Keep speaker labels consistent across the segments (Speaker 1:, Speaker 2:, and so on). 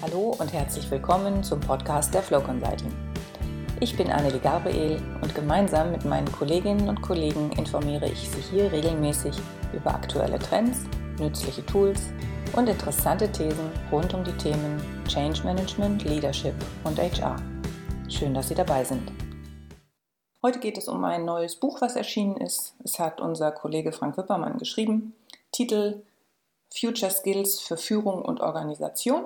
Speaker 1: Hallo und herzlich willkommen zum Podcast der Flow Consulting. Ich bin Annelie Gabriel und gemeinsam mit meinen Kolleginnen und Kollegen informiere ich Sie hier regelmäßig über aktuelle Trends, nützliche Tools und interessante Thesen rund um die Themen Change Management, Leadership und HR. Schön, dass Sie dabei sind. Heute geht es um ein neues Buch, was erschienen ist. Es hat unser Kollege Frank Wippermann geschrieben. Titel Future Skills für Führung und Organisation.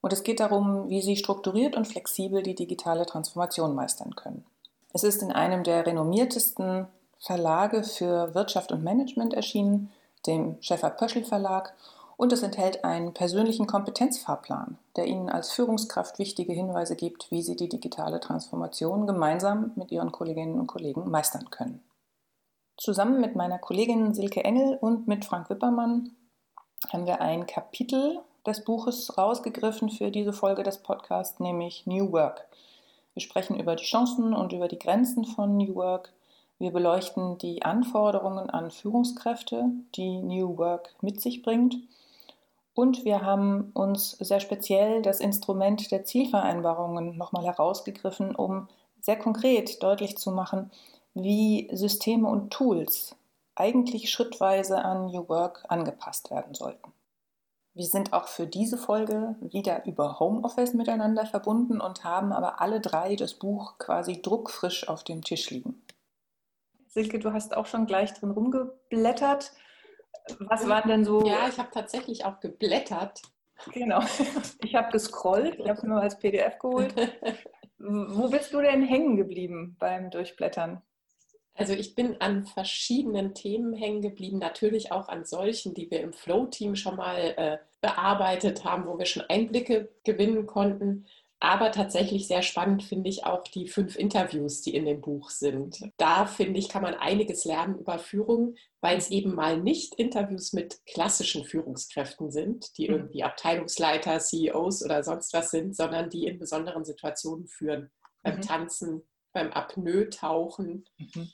Speaker 1: Und es geht darum, wie Sie strukturiert und flexibel die digitale Transformation meistern können. Es ist in einem der renommiertesten Verlage für Wirtschaft und Management erschienen, dem Schäfer-Pöschel Verlag, und es enthält einen persönlichen Kompetenzfahrplan, der Ihnen als Führungskraft wichtige Hinweise gibt, wie Sie die digitale Transformation gemeinsam mit Ihren Kolleginnen und Kollegen meistern können. Zusammen mit meiner Kollegin Silke Engel und mit Frank Wippermann haben wir ein Kapitel des Buches rausgegriffen für diese Folge des Podcasts, nämlich New Work. Wir sprechen über die Chancen und über die Grenzen von New Work. Wir beleuchten die Anforderungen an Führungskräfte, die New Work mit sich bringt. Und wir haben uns sehr speziell das Instrument der Zielvereinbarungen nochmal herausgegriffen, um sehr konkret deutlich zu machen, wie Systeme und Tools eigentlich schrittweise an New Work angepasst werden sollten. Wir sind auch für diese Folge wieder über Homeoffice miteinander verbunden und haben aber alle drei das Buch quasi druckfrisch auf dem Tisch liegen. Silke, du hast auch schon gleich drin rumgeblättert. Was waren denn so?
Speaker 2: Ja, ich habe tatsächlich auch geblättert.
Speaker 1: Genau. Ich habe gescrollt, ich habe es nur als PDF geholt. Wo bist du denn hängen geblieben beim Durchblättern?
Speaker 2: Also ich bin an verschiedenen Themen hängen geblieben, natürlich auch an solchen, die wir im Flow-Team schon mal äh, bearbeitet haben, wo wir schon Einblicke gewinnen konnten. Aber tatsächlich sehr spannend finde ich auch die fünf Interviews, die in dem Buch sind. Da finde ich, kann man einiges lernen über Führung, weil es eben mal nicht Interviews mit klassischen Führungskräften sind, die mhm. irgendwie Abteilungsleiter, CEOs oder sonst was sind, sondern die in besonderen Situationen führen. Beim mhm. Tanzen, beim Apnoe-Tauchen mhm.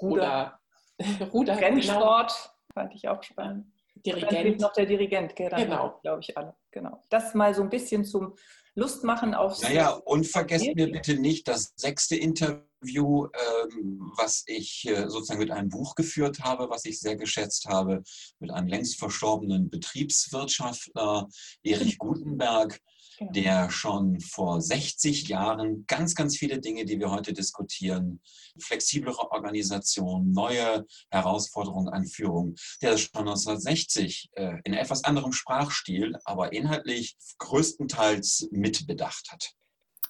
Speaker 1: Ruder.
Speaker 2: Ruder.
Speaker 1: Rennsport genau. fand ich auch spannend.
Speaker 2: Dirigent.
Speaker 1: noch der Dirigent, gell? genau. glaube ich, alle. Genau. Das mal so ein bisschen zum Lust machen aufs.
Speaker 3: Naja, und vergesst mir bitte nicht das sechste Interview, ähm, was ich äh, sozusagen mit einem Buch geführt habe, was ich sehr geschätzt habe, mit einem längst verstorbenen Betriebswirtschaftler, Erich Gutenberg Genau. der schon vor 60 Jahren ganz, ganz viele Dinge, die wir heute diskutieren, flexiblere Organisation, neue Herausforderungen an Führung, der das schon 1960 äh, in etwas anderem Sprachstil, aber inhaltlich größtenteils mitbedacht hat.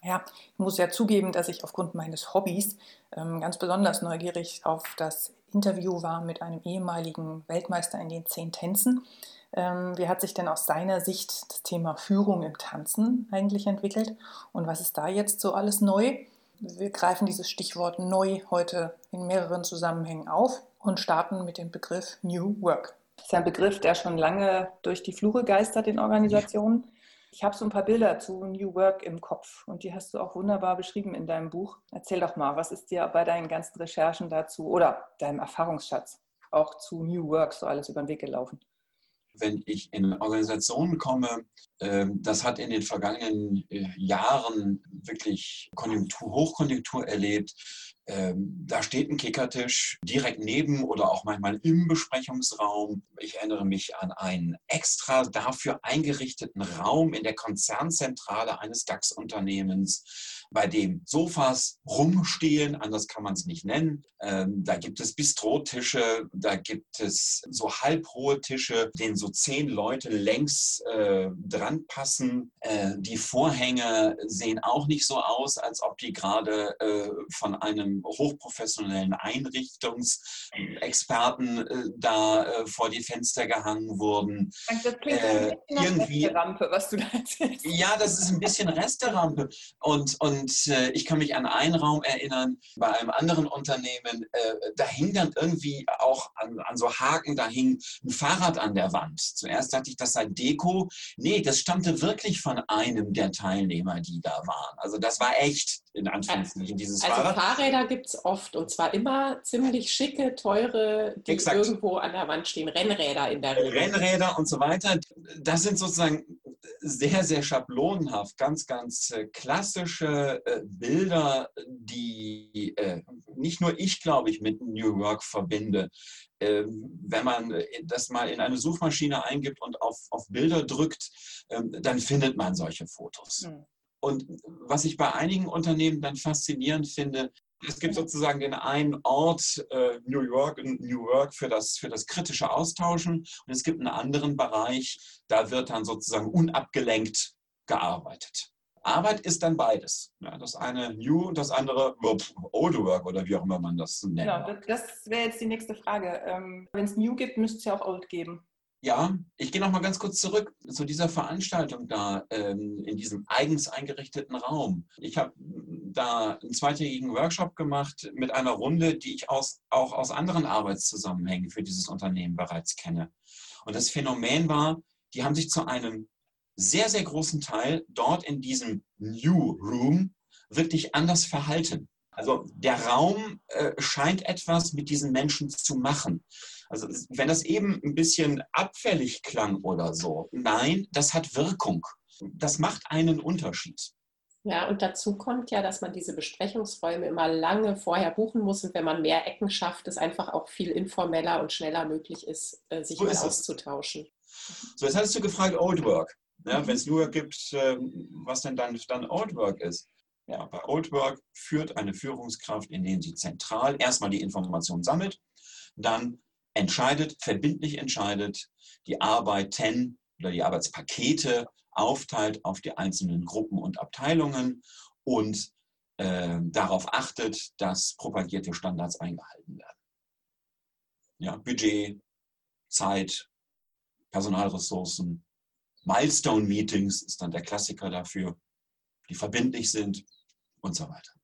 Speaker 1: Ja, ich muss ja zugeben, dass ich aufgrund meines Hobbys ähm, ganz besonders neugierig auf das Interview war mit einem ehemaligen Weltmeister in den zehn Tänzen. Ähm, wie hat sich denn aus seiner Sicht das Thema Führung im Tanzen eigentlich entwickelt und was ist da jetzt so alles neu? Wir greifen dieses Stichwort neu heute in mehreren Zusammenhängen auf und starten mit dem Begriff New Work. Das ist ein Begriff, der schon lange durch die Flure geistert in Organisationen. Ich habe so ein paar Bilder zu New Work im Kopf und die hast du auch wunderbar beschrieben in deinem Buch. Erzähl doch mal, was ist dir bei deinen ganzen Recherchen dazu oder deinem Erfahrungsschatz auch zu New Work so alles über den Weg gelaufen?
Speaker 3: wenn ich in Organisationen komme, ähm, das hat in den vergangenen äh, Jahren wirklich Konjunktur, Hochkonjunktur erlebt. Ähm, da steht ein Kickertisch direkt neben oder auch manchmal im Besprechungsraum. Ich erinnere mich an einen extra dafür eingerichteten Raum in der Konzernzentrale eines DAX-Unternehmens bei dem Sofas rumstehen, anders kann man es nicht nennen. Ähm, da gibt es Bistrotische, da gibt es so halbhohe Tische, denen so zehn Leute längs äh, dran passen. Äh, die Vorhänge sehen auch nicht so aus, als ob die gerade äh, von einem hochprofessionellen Einrichtungsexperten äh, da äh, vor die Fenster gehangen wurden.
Speaker 1: Das klingt äh, irgendwie Resterampe, was du da
Speaker 3: erzählst. Ja, das ist ein bisschen Resterampe. Und, und und äh, ich kann mich an einen Raum erinnern, bei einem anderen Unternehmen, äh, da hing dann irgendwie auch an, an, so Haken, da hing ein Fahrrad an der Wand. Zuerst dachte ich, das sei Deko. Nee, das stammte wirklich von einem der Teilnehmer, die da waren. Also das war echt, in Anführungszeichen, dieses
Speaker 2: also Fahrrad. Also Fahrräder gibt es oft und zwar immer ziemlich schicke, teure, die Exakt. irgendwo an der Wand stehen. Rennräder in der
Speaker 3: Regel. Rennräder und so weiter. Das sind sozusagen sehr, sehr schablonenhaft, ganz, ganz äh, klassische äh, Bilder, die äh, nicht nur ich, glaube ich, mit New Work verbinde. Ähm, wenn man das mal in eine Suchmaschine eingibt und auf, auf Bilder drückt, ähm, dann findet man solche Fotos. Mhm. Und was ich bei einigen Unternehmen dann faszinierend finde, es gibt sozusagen den einen Ort, äh, New York, New Work für das, für das kritische Austauschen und es gibt einen anderen Bereich, da wird dann sozusagen unabgelenkt gearbeitet. Arbeit ist dann beides. Ja, das eine New und das andere Old Work oder wie auch immer man das nennt.
Speaker 1: Genau, das wäre jetzt die nächste Frage. Ähm, Wenn es New gibt, müsste es ja auch Old geben.
Speaker 3: Ja, ich gehe noch mal ganz kurz zurück zu dieser Veranstaltung da ähm, in diesem eigens eingerichteten Raum. Ich habe da einen zweitägigen Workshop gemacht mit einer Runde, die ich aus, auch aus anderen Arbeitszusammenhängen für dieses Unternehmen bereits kenne. Und das Phänomen war, die haben sich zu einem sehr, sehr großen Teil dort in diesem New Room wirklich anders verhalten. Also der Raum äh, scheint etwas mit diesen Menschen zu machen. Also wenn das eben ein bisschen abfällig klang oder so, nein, das hat Wirkung. Das macht einen Unterschied.
Speaker 2: Ja, und dazu kommt ja, dass man diese Besprechungsräume immer lange vorher buchen muss und wenn man mehr Ecken schafft, es einfach auch viel informeller und schneller möglich ist, äh, sich so ist auszutauschen.
Speaker 3: So, jetzt hattest du gefragt, Old Work. Ja. Wenn es nur gibt, ähm, was denn dann, dann Old Work ist. Ja, bei Old Work führt eine Führungskraft, indem sie zentral erstmal die Information sammelt, dann entscheidet, verbindlich entscheidet, die Arbeiten oder die Arbeitspakete aufteilt auf die einzelnen Gruppen und Abteilungen und äh, darauf achtet, dass propagierte Standards eingehalten werden. Ja, Budget, Zeit, Personalressourcen, Milestone-Meetings ist dann der Klassiker dafür, die verbindlich sind und so weiter.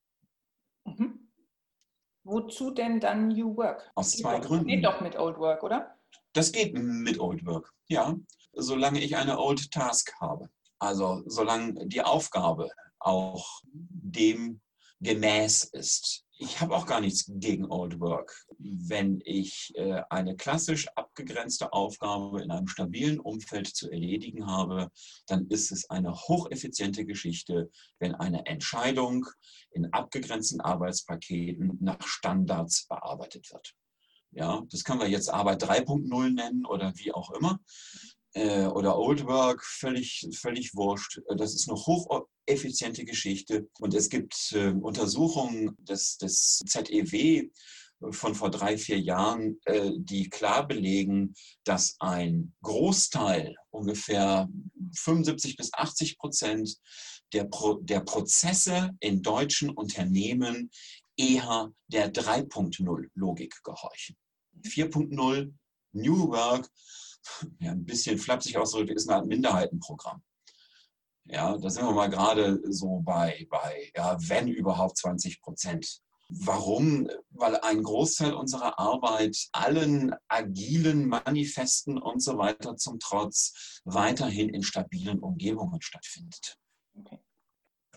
Speaker 1: Wozu denn dann New Work?
Speaker 3: Aus zwei
Speaker 1: doch,
Speaker 3: Gründen.
Speaker 1: Geht doch mit Old Work, oder?
Speaker 3: Das geht mit Old Work, ja. Solange ich eine Old Task habe. Also solange die Aufgabe auch dem gemäß ist, ich habe auch gar nichts gegen Old Work. Wenn ich äh, eine klassisch abgegrenzte Aufgabe in einem stabilen Umfeld zu erledigen habe, dann ist es eine hocheffiziente Geschichte, wenn eine Entscheidung in abgegrenzten Arbeitspaketen nach Standards bearbeitet wird. Ja, das können wir jetzt Arbeit 3.0 nennen oder wie auch immer äh, oder Old Work, völlig, völlig wurscht. Das ist eine hocheffiziente Geschichte. Und es gibt äh, Untersuchungen des, des ZEW von vor drei, vier Jahren, äh, die klar belegen, dass ein Großteil, ungefähr 75 bis 80 Prozent der, Pro, der Prozesse in deutschen Unternehmen eher der 3.0-Logik gehorchen. 4.0 New Work ja, ein bisschen flapsig ausgedrückt, ist eine Art Minderheitenprogramm. Ja, da sind wir mal gerade so bei, bei ja, wenn überhaupt 20 Prozent. Warum? Weil ein Großteil unserer Arbeit allen agilen Manifesten und so weiter zum Trotz weiterhin in stabilen Umgebungen stattfindet. Okay.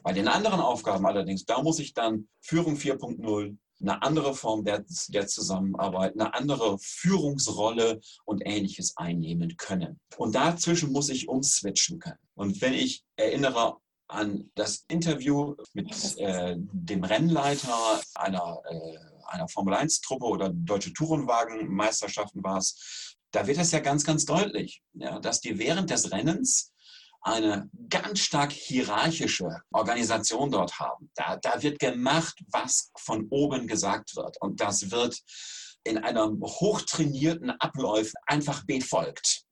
Speaker 3: Bei den anderen Aufgaben allerdings, da muss ich dann Führung 4.0, eine andere Form der, der Zusammenarbeit, eine andere Führungsrolle und ähnliches einnehmen können. Und dazwischen muss ich umswitchen können. Und wenn ich erinnere an das Interview mit äh, dem Rennleiter einer, äh, einer Formel-1-Truppe oder Deutsche Tourenwagenmeisterschaften war es, da wird es ja ganz, ganz deutlich, ja, dass die während des Rennens eine ganz stark hierarchische Organisation dort haben. Da, da wird gemacht, was von oben gesagt wird. Und das wird in einem hochtrainierten Ablauf einfach befolgt.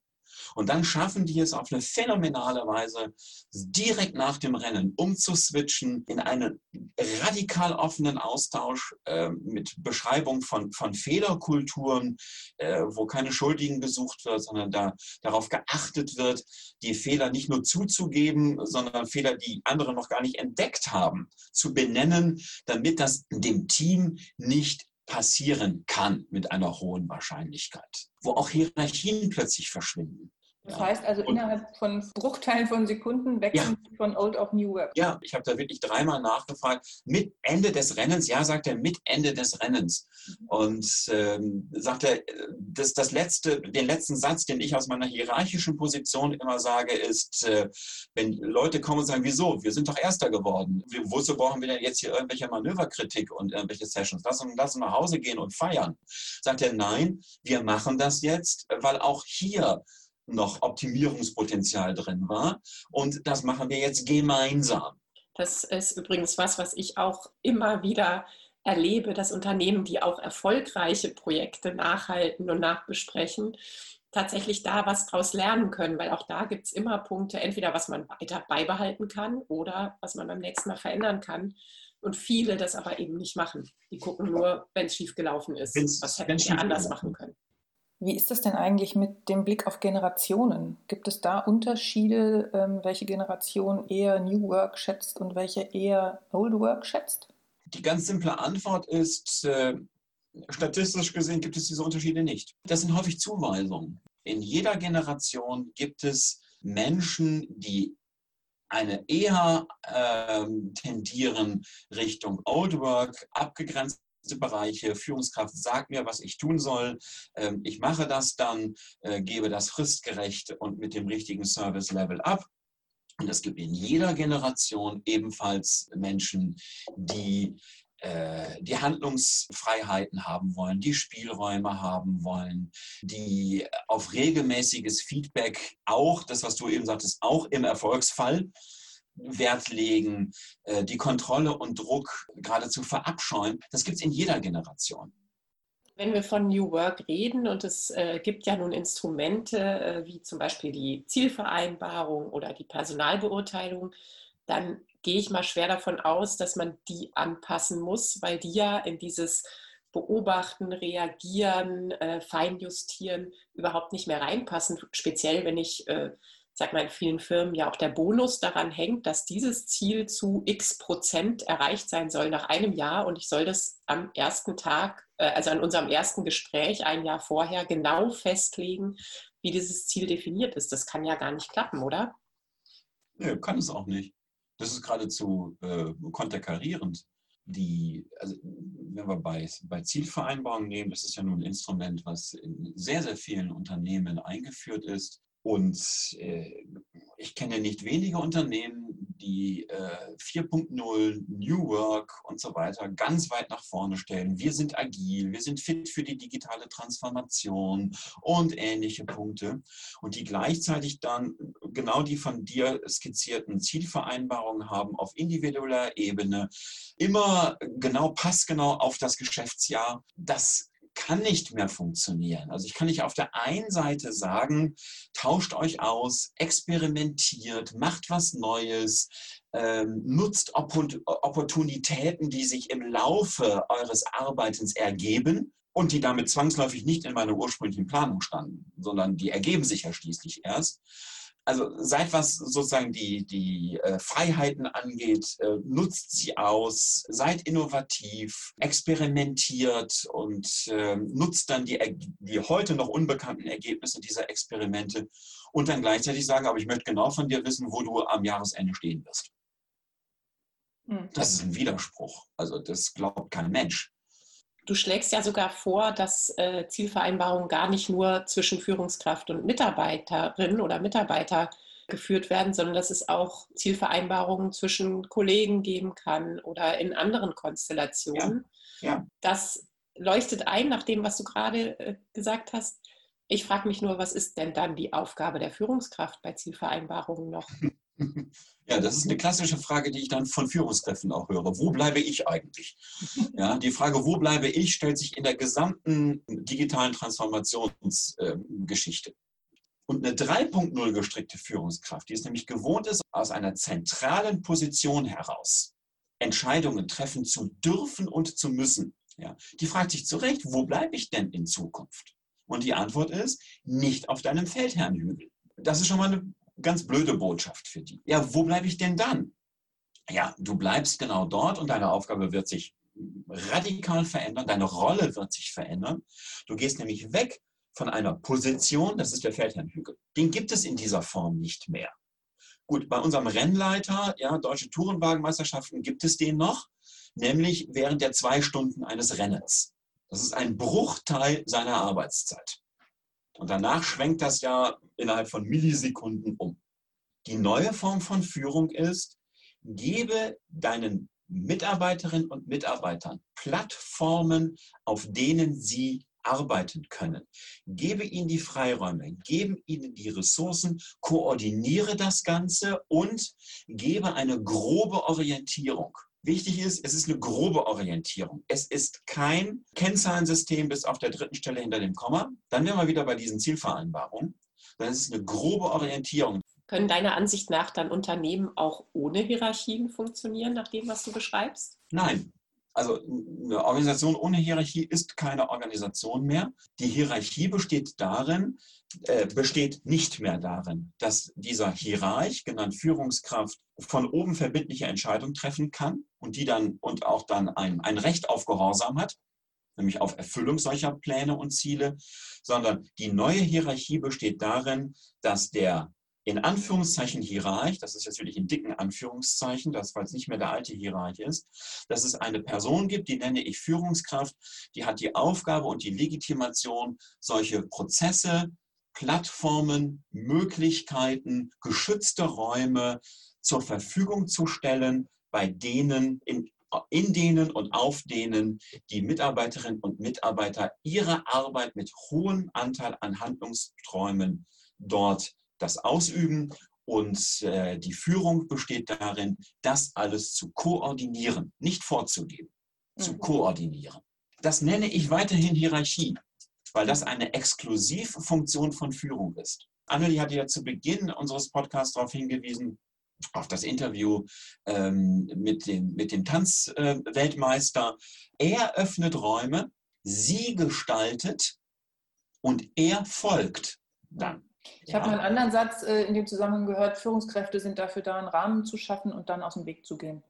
Speaker 3: Und dann schaffen die es auf eine phänomenale Weise, direkt nach dem Rennen umzuswitchen in einen radikal offenen Austausch äh, mit Beschreibung von, von Fehlerkulturen, äh, wo keine Schuldigen gesucht wird, sondern da darauf geachtet wird, die Fehler nicht nur zuzugeben, sondern Fehler, die andere noch gar nicht entdeckt haben, zu benennen, damit das dem Team nicht passieren kann mit einer hohen Wahrscheinlichkeit, wo auch Hierarchien plötzlich verschwinden.
Speaker 1: Das heißt also und, innerhalb von Bruchteilen von Sekunden wechseln ja. von Old auf New Work.
Speaker 3: Ja, ich habe da wirklich dreimal nachgefragt. Mit Ende des Rennens, ja, sagt er, mit Ende des Rennens. Mhm. Und ähm, sagt er, das, das letzte, den letzten Satz, den ich aus meiner hierarchischen Position immer sage, ist, äh, wenn Leute kommen und sagen, wieso? Wir sind doch Erster geworden. Wozu brauchen wir denn jetzt hier irgendwelche Manöverkritik und irgendwelche Sessions? Lass uns, lass uns nach Hause gehen und feiern. Sagt er, nein, wir machen das jetzt, weil auch hier noch Optimierungspotenzial drin war. Und das machen wir jetzt gemeinsam.
Speaker 2: Das ist übrigens was, was ich auch immer wieder erlebe, dass Unternehmen, die auch erfolgreiche Projekte nachhalten und nachbesprechen, tatsächlich da was draus lernen können, weil auch da gibt es immer Punkte, entweder was man weiter beibehalten kann oder was man beim nächsten Mal verändern kann. Und viele das aber eben nicht machen. Die gucken nur, wenn es schief gelaufen ist. Wenn's, was hätten wir anders machen können.
Speaker 1: Wie ist das denn eigentlich mit dem Blick auf Generationen? Gibt es da Unterschiede, ähm, welche Generation eher New Work schätzt und welche eher Old Work schätzt?
Speaker 3: Die ganz simple Antwort ist, äh, statistisch gesehen gibt es diese Unterschiede nicht. Das sind häufig Zuweisungen. In jeder Generation gibt es Menschen, die eine eher ähm, tendieren Richtung Old Work, abgegrenzt Bereiche. Führungskraft sagt mir, was ich tun soll. Ähm, ich mache das dann, äh, gebe das fristgerecht und mit dem richtigen Service-Level ab. Und es gibt in jeder Generation ebenfalls Menschen, die äh, die Handlungsfreiheiten haben wollen, die Spielräume haben wollen, die auf regelmäßiges Feedback auch, das was du eben sagtest, auch im Erfolgsfall Wert legen, äh, die Kontrolle und Druck geradezu verabscheuen. Das gibt es in jeder Generation.
Speaker 2: Wenn wir von New Work reden und es äh, gibt ja nun Instrumente äh, wie zum Beispiel die Zielvereinbarung oder die Personalbeurteilung, dann gehe ich mal schwer davon aus, dass man die anpassen muss, weil die ja in dieses Beobachten, Reagieren, Feinjustieren überhaupt nicht mehr reinpassen. Speziell, wenn ich sag mal, in vielen Firmen ja auch der Bonus daran hängt, dass dieses Ziel zu x Prozent erreicht sein soll nach einem Jahr und ich soll das am ersten Tag, äh, also an unserem ersten Gespräch ein Jahr vorher genau festlegen, wie dieses Ziel definiert ist. Das kann ja gar nicht klappen, oder?
Speaker 3: Nee, kann es auch nicht. Das ist geradezu äh, konterkarierend. Die, also wenn wir bei, bei Zielvereinbarungen nehmen, das ist ja nun ein Instrument, was in sehr, sehr vielen Unternehmen eingeführt ist und äh, ich kenne nicht wenige Unternehmen, die äh, 4.0, New Work und so weiter ganz weit nach vorne stellen. Wir sind agil, wir sind fit für die digitale Transformation und ähnliche Punkte. Und die gleichzeitig dann genau die von dir skizzierten Zielvereinbarungen haben auf individueller Ebene, immer genau passgenau auf das Geschäftsjahr. Das kann nicht mehr funktionieren. Also ich kann nicht auf der einen Seite sagen, tauscht euch aus, experimentiert, macht was Neues, ähm, nutzt Opportunitäten, die sich im Laufe eures Arbeitens ergeben und die damit zwangsläufig nicht in meiner ursprünglichen Planung standen, sondern die ergeben sich ja schließlich erst also seit was sozusagen die, die äh, Freiheiten angeht, äh, nutzt sie aus, seid innovativ, experimentiert und äh, nutzt dann die, die heute noch unbekannten Ergebnisse dieser Experimente und dann gleichzeitig sagen, aber ich möchte genau von dir wissen, wo du am Jahresende stehen wirst. Hm. Das ist ein Widerspruch. Also das glaubt kein Mensch.
Speaker 2: Du schlägst ja sogar vor, dass äh, Zielvereinbarungen gar nicht nur zwischen Führungskraft und Mitarbeiterin oder Mitarbeiter geführt werden, sondern dass es auch Zielvereinbarungen zwischen Kollegen geben kann oder in anderen Konstellationen. Ja. ja. Das leuchtet ein nach dem, was du gerade äh, gesagt hast. Ich frage mich nur, was ist denn dann die Aufgabe der Führungskraft bei Zielvereinbarungen noch?
Speaker 3: Ja, das ist eine klassische Frage, die ich dann von Führungskräften auch höre. Wo bleibe ich eigentlich? Ja, die Frage, wo bleibe ich, stellt sich in der gesamten digitalen Transformationsgeschichte. Und eine 3.0 gestrickte Führungskraft, die es nämlich gewohnt ist, aus einer zentralen Position heraus Entscheidungen treffen zu dürfen und zu müssen, ja, die fragt sich zu Recht, wo bleibe ich denn in Zukunft? Und die Antwort ist, nicht auf deinem Feldherrnhügel. Das ist schon mal eine ganz blöde Botschaft für die. Ja, wo bleibe ich denn dann? Ja, du bleibst genau dort und deine Aufgabe wird sich radikal verändern, deine Rolle wird sich verändern. Du gehst nämlich weg von einer Position, das ist der Feldherrnhügel. Den gibt es in dieser Form nicht mehr. Gut, bei unserem Rennleiter, ja, Deutsche Tourenwagenmeisterschaften, gibt es den noch, nämlich während der zwei Stunden eines Rennens. Das ist ein Bruchteil seiner Arbeitszeit. Und danach schwenkt das ja innerhalb von Millisekunden um. Die neue Form von Führung ist, gebe deinen Mitarbeiterinnen und Mitarbeitern Plattformen, auf denen sie arbeiten können. Gebe ihnen die Freiräume, gebe ihnen die Ressourcen, koordiniere das Ganze und gebe eine grobe Orientierung. Wichtig ist, es ist eine grobe Orientierung. Es ist kein Kennzahlensystem bis auf der dritten Stelle hinter dem Komma. Dann wären wir wieder bei diesen Zielvereinbarungen. Dann ist es eine grobe Orientierung.
Speaker 2: Können deiner Ansicht nach dann Unternehmen auch ohne Hierarchien funktionieren, nach dem, was du beschreibst?
Speaker 3: Nein, also eine Organisation ohne Hierarchie ist keine Organisation mehr. Die Hierarchie besteht darin, äh, besteht nicht mehr darin, dass dieser Hierarch, genannt Führungskraft, von oben verbindliche Entscheidungen treffen kann und die dann und auch dann ein, ein Recht auf Gehorsam hat, nämlich auf Erfüllung solcher Pläne und Ziele, sondern die neue Hierarchie besteht darin, dass der in Anführungszeichen Hierarch, das ist jetzt wirklich in dicken Anführungszeichen, das weil es nicht mehr der alte Hierarch ist, dass es eine Person gibt, die nenne ich Führungskraft, die hat die Aufgabe und die Legitimation, solche Prozesse, Plattformen, Möglichkeiten, geschützte Räume zur Verfügung zu stellen, bei denen in, in denen und auf denen die Mitarbeiterinnen und Mitarbeiter ihre Arbeit mit hohem Anteil an Handlungsträumen dort das Ausüben und äh, die Führung besteht darin, das alles zu koordinieren, nicht vorzugeben, mhm. zu koordinieren. Das nenne ich weiterhin Hierarchie, weil das eine Exklusivfunktion von Führung ist. Annelie hatte ja zu Beginn unseres Podcasts darauf hingewiesen, auf das Interview ähm, mit, dem, mit dem Tanzweltmeister. Äh, er öffnet Räume, sie gestaltet und er folgt dann.
Speaker 1: Ich ja. habe einen anderen Satz äh, in dem Zusammenhang gehört, Führungskräfte sind dafür da, einen Rahmen zu schaffen und dann aus dem Weg zu gehen.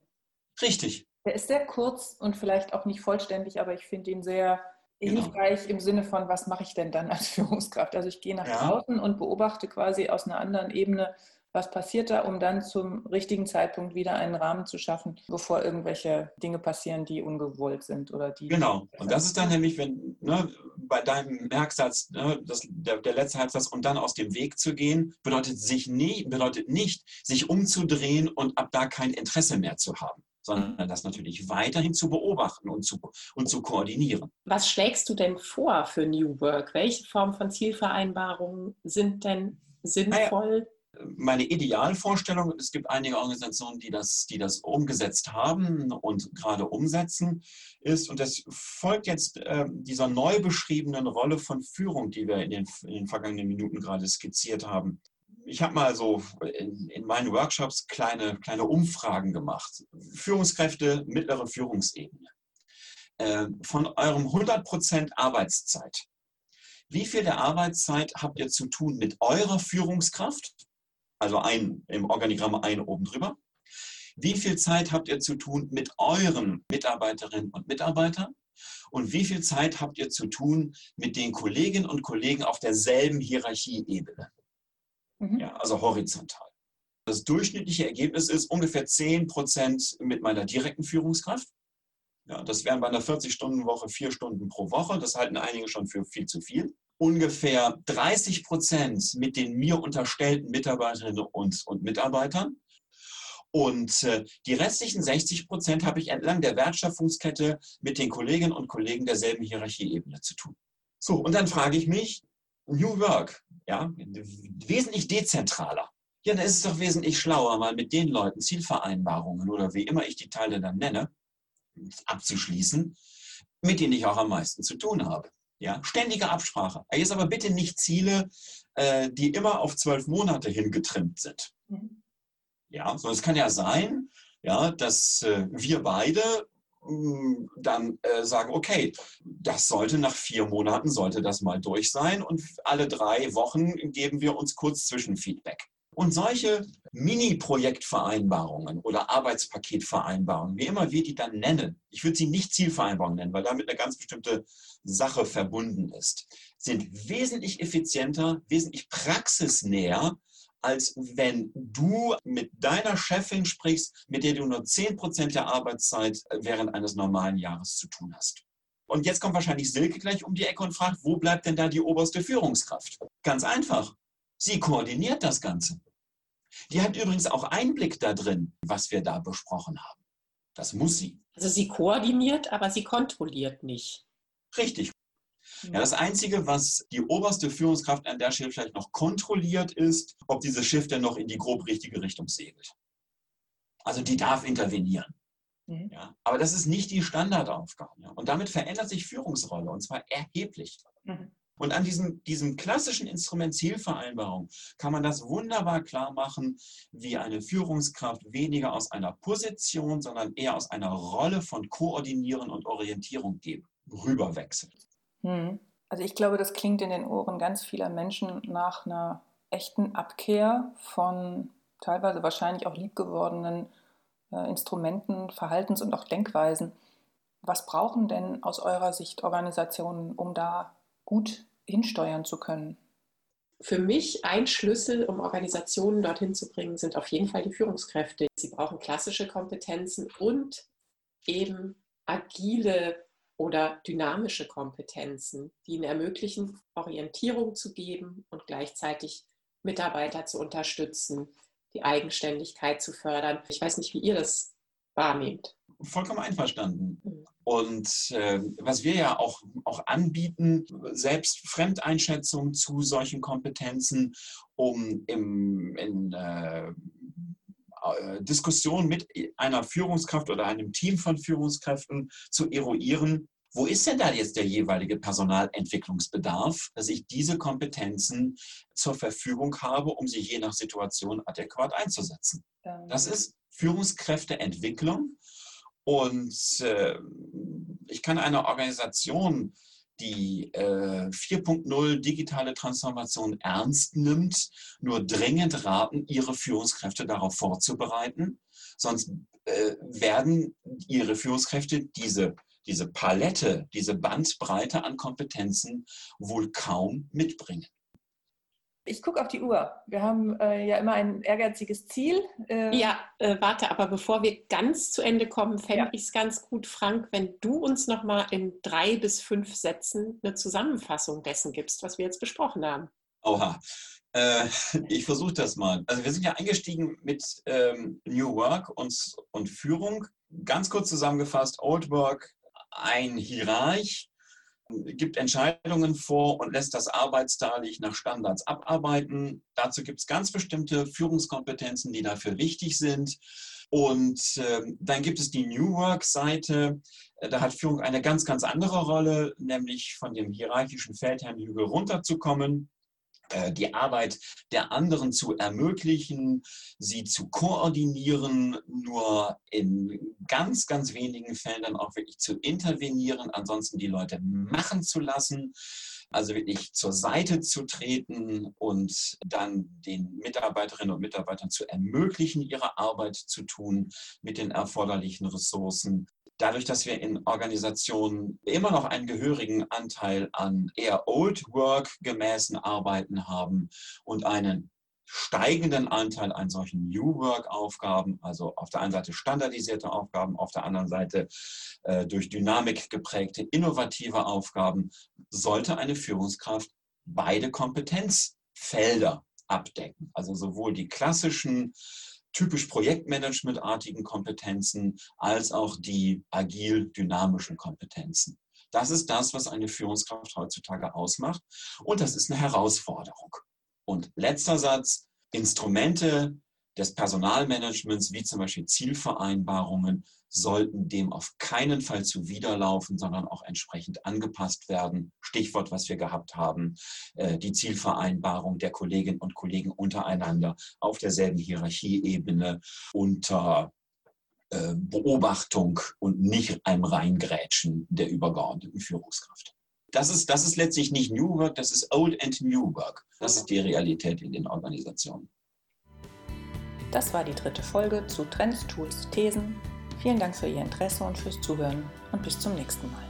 Speaker 3: Richtig.
Speaker 1: Der ist sehr kurz und vielleicht auch nicht vollständig, aber ich finde ihn sehr genau. hilfreich im Sinne von, was mache ich denn dann als Führungskraft? Also ich gehe nach ja. draußen und beobachte quasi aus einer anderen Ebene, was passiert da, um dann zum richtigen Zeitpunkt wieder einen Rahmen zu schaffen, bevor irgendwelche Dinge passieren, die ungewollt sind oder die.
Speaker 3: Genau. Und das ist dann nämlich, wenn ne, bei deinem Merksatz, ne, das, der, der letzte Halbsatz, und dann aus dem Weg zu gehen, bedeutet sich nie, bedeutet nicht, sich umzudrehen und ab da kein Interesse mehr zu haben sondern das natürlich weiterhin zu beobachten und zu, und zu koordinieren.
Speaker 2: Was schlägst du denn vor für New Work? Welche Form von Zielvereinbarungen sind denn sinnvoll?
Speaker 3: Meine Idealvorstellung, es gibt einige Organisationen, die das, die das umgesetzt haben und gerade umsetzen, ist, und das folgt jetzt äh, dieser neu beschriebenen Rolle von Führung, die wir in den, in den vergangenen Minuten gerade skizziert haben. Ich habe mal so in, in meinen Workshops kleine, kleine Umfragen gemacht. Führungskräfte, mittlere Führungsebene. Äh, von eurem 100% Arbeitszeit. Wie viel der Arbeitszeit habt ihr zu tun mit eurer Führungskraft also ein, im Organigramm ein oben drüber. Wie viel Zeit habt ihr zu tun mit euren Mitarbeiterinnen und Mitarbeitern? Und wie viel Zeit habt ihr zu tun mit den Kolleginnen und Kollegen auf derselben Hierarchieebene? Mhm. Ja, also horizontal. Das durchschnittliche Ergebnis ist ungefähr 10 Prozent mit meiner direkten Führungskraft. Ja, das wären bei einer 40-Stunden-Woche vier Stunden pro Woche. Das halten einige schon für viel zu viel ungefähr 30 Prozent mit den mir unterstellten Mitarbeiterinnen und, und Mitarbeitern. Und äh, die restlichen 60 Prozent habe ich entlang der Wertschöpfungskette mit den Kolleginnen und Kollegen derselben Hierarchieebene zu tun. So, und dann frage ich mich, New Work, ja, wesentlich dezentraler. Ja, dann ist es doch wesentlich schlauer, mal mit den Leuten Zielvereinbarungen oder wie immer ich die Teile dann nenne, abzuschließen, mit denen ich auch am meisten zu tun habe. Ja, ständige Absprache. Jetzt aber bitte nicht Ziele, äh, die immer auf zwölf Monate hingetrimmt sind. Mhm. Ja, sondern es kann ja sein, ja, dass äh, wir beide mm, dann äh, sagen, okay, das sollte nach vier Monaten sollte das mal durch sein und alle drei Wochen geben wir uns kurz Zwischenfeedback. Und solche Mini-Projektvereinbarungen oder Arbeitspaketvereinbarungen, wie immer wir die dann nennen, ich würde sie nicht Zielvereinbarungen nennen, weil damit eine ganz bestimmte Sache verbunden ist, sind wesentlich effizienter, wesentlich praxisnäher, als wenn du mit deiner Chefin sprichst, mit der du nur 10% der Arbeitszeit während eines normalen Jahres zu tun hast. Und jetzt kommt wahrscheinlich Silke gleich um die Ecke und fragt, wo bleibt denn da die oberste Führungskraft? Ganz einfach. Sie koordiniert das Ganze. Die hat übrigens auch Einblick da drin, was wir da besprochen haben. Das muss sie.
Speaker 2: Also sie koordiniert, aber sie kontrolliert nicht.
Speaker 3: Richtig. Ja, das Einzige, was die oberste Führungskraft an der Stelle vielleicht noch kontrolliert, ist, ob dieses Schiff denn noch in die grob richtige Richtung segelt. Also die darf intervenieren. Mhm. Ja, aber das ist nicht die Standardaufgabe. Ja. Und damit verändert sich Führungsrolle und zwar erheblich. Mhm. Und an diesem, diesem klassischen Instrument Zielvereinbarung kann man das wunderbar klar machen, wie eine Führungskraft weniger aus einer Position, sondern eher aus einer Rolle von Koordinieren und Orientierung geben, rüberwechselt.
Speaker 1: Hm. Also ich glaube, das klingt in den Ohren ganz vieler Menschen nach einer echten Abkehr von teilweise wahrscheinlich auch liebgewordenen äh, Instrumenten, Verhaltens- und auch Denkweisen. Was brauchen denn aus eurer Sicht Organisationen, um da gut hinsteuern zu können?
Speaker 2: Für mich ein Schlüssel, um Organisationen dorthin zu bringen, sind auf jeden Fall die Führungskräfte. Sie brauchen klassische Kompetenzen und eben agile oder dynamische Kompetenzen, die ihnen ermöglichen, Orientierung zu geben und gleichzeitig Mitarbeiter zu unterstützen, die Eigenständigkeit zu fördern. Ich weiß nicht, wie ihr das wahrnehmt.
Speaker 3: Vollkommen einverstanden. Mhm. Und äh, was wir ja auch, auch anbieten, selbst Fremdeinschätzung zu solchen Kompetenzen, um im, in äh, äh, Diskussion mit einer Führungskraft oder einem Team von Führungskräften zu eruieren, wo ist denn da jetzt der jeweilige Personalentwicklungsbedarf, dass ich diese Kompetenzen zur Verfügung habe, um sie je nach Situation adäquat einzusetzen? Das ist Führungskräfteentwicklung. Und äh, ich kann einer Organisation, die äh, 4.0 digitale Transformation ernst nimmt, nur dringend raten, ihre Führungskräfte darauf vorzubereiten. Sonst äh, werden ihre Führungskräfte diese diese Palette, diese Bandbreite an Kompetenzen wohl kaum mitbringen.
Speaker 1: Ich gucke auf die Uhr. Wir haben äh, ja immer ein ehrgeiziges Ziel.
Speaker 2: Äh ja, äh, warte, aber bevor wir ganz zu Ende kommen, fände ja. ich es ganz gut, Frank, wenn du uns nochmal in drei bis fünf Sätzen eine Zusammenfassung dessen gibst, was wir jetzt besprochen haben.
Speaker 3: Oha. Äh, ich versuche das mal. Also wir sind ja eingestiegen mit ähm, New Work und, und Führung. Ganz kurz zusammengefasst, Old Work ein Hierarch gibt Entscheidungen vor und lässt das Arbeitsdarlich nach Standards abarbeiten. Dazu gibt es ganz bestimmte Führungskompetenzen, die dafür wichtig sind. Und äh, dann gibt es die New Work-Seite. Da hat Führung eine ganz, ganz andere Rolle, nämlich von dem hierarchischen Feldherrnhügel runterzukommen die Arbeit der anderen zu ermöglichen, sie zu koordinieren, nur in ganz, ganz wenigen Fällen dann auch wirklich zu intervenieren, ansonsten die Leute machen zu lassen. Also wirklich zur Seite zu treten und dann den Mitarbeiterinnen und Mitarbeitern zu ermöglichen, ihre Arbeit zu tun mit den erforderlichen Ressourcen dadurch, dass wir in Organisationen immer noch einen gehörigen Anteil an eher Old Work gemäßen Arbeiten haben und einen steigenden Anteil an solchen New Work-Aufgaben, also auf der einen Seite standardisierte Aufgaben, auf der anderen Seite äh, durch Dynamik geprägte innovative Aufgaben, sollte eine Führungskraft beide Kompetenzfelder abdecken. Also sowohl die klassischen typisch projektmanagementartigen Kompetenzen als auch die agil-dynamischen Kompetenzen. Das ist das, was eine Führungskraft heutzutage ausmacht und das ist eine Herausforderung. Und letzter Satz, Instrumente des Personalmanagements, wie zum Beispiel Zielvereinbarungen, sollten dem auf keinen Fall zuwiderlaufen, sondern auch entsprechend angepasst werden. Stichwort, was wir gehabt haben, äh, die Zielvereinbarung der Kolleginnen und Kollegen untereinander auf derselben Hierarchieebene unter äh, Beobachtung und nicht einem Reingrätschen der übergeordneten Führungskraft. Das ist, das ist letztlich nicht New Work, das ist Old and New Work. Das ist die Realität in den Organisationen.
Speaker 1: Das war die dritte Folge zu Trends, Tools, Thesen. Vielen Dank für Ihr Interesse und fürs Zuhören und bis zum nächsten Mal.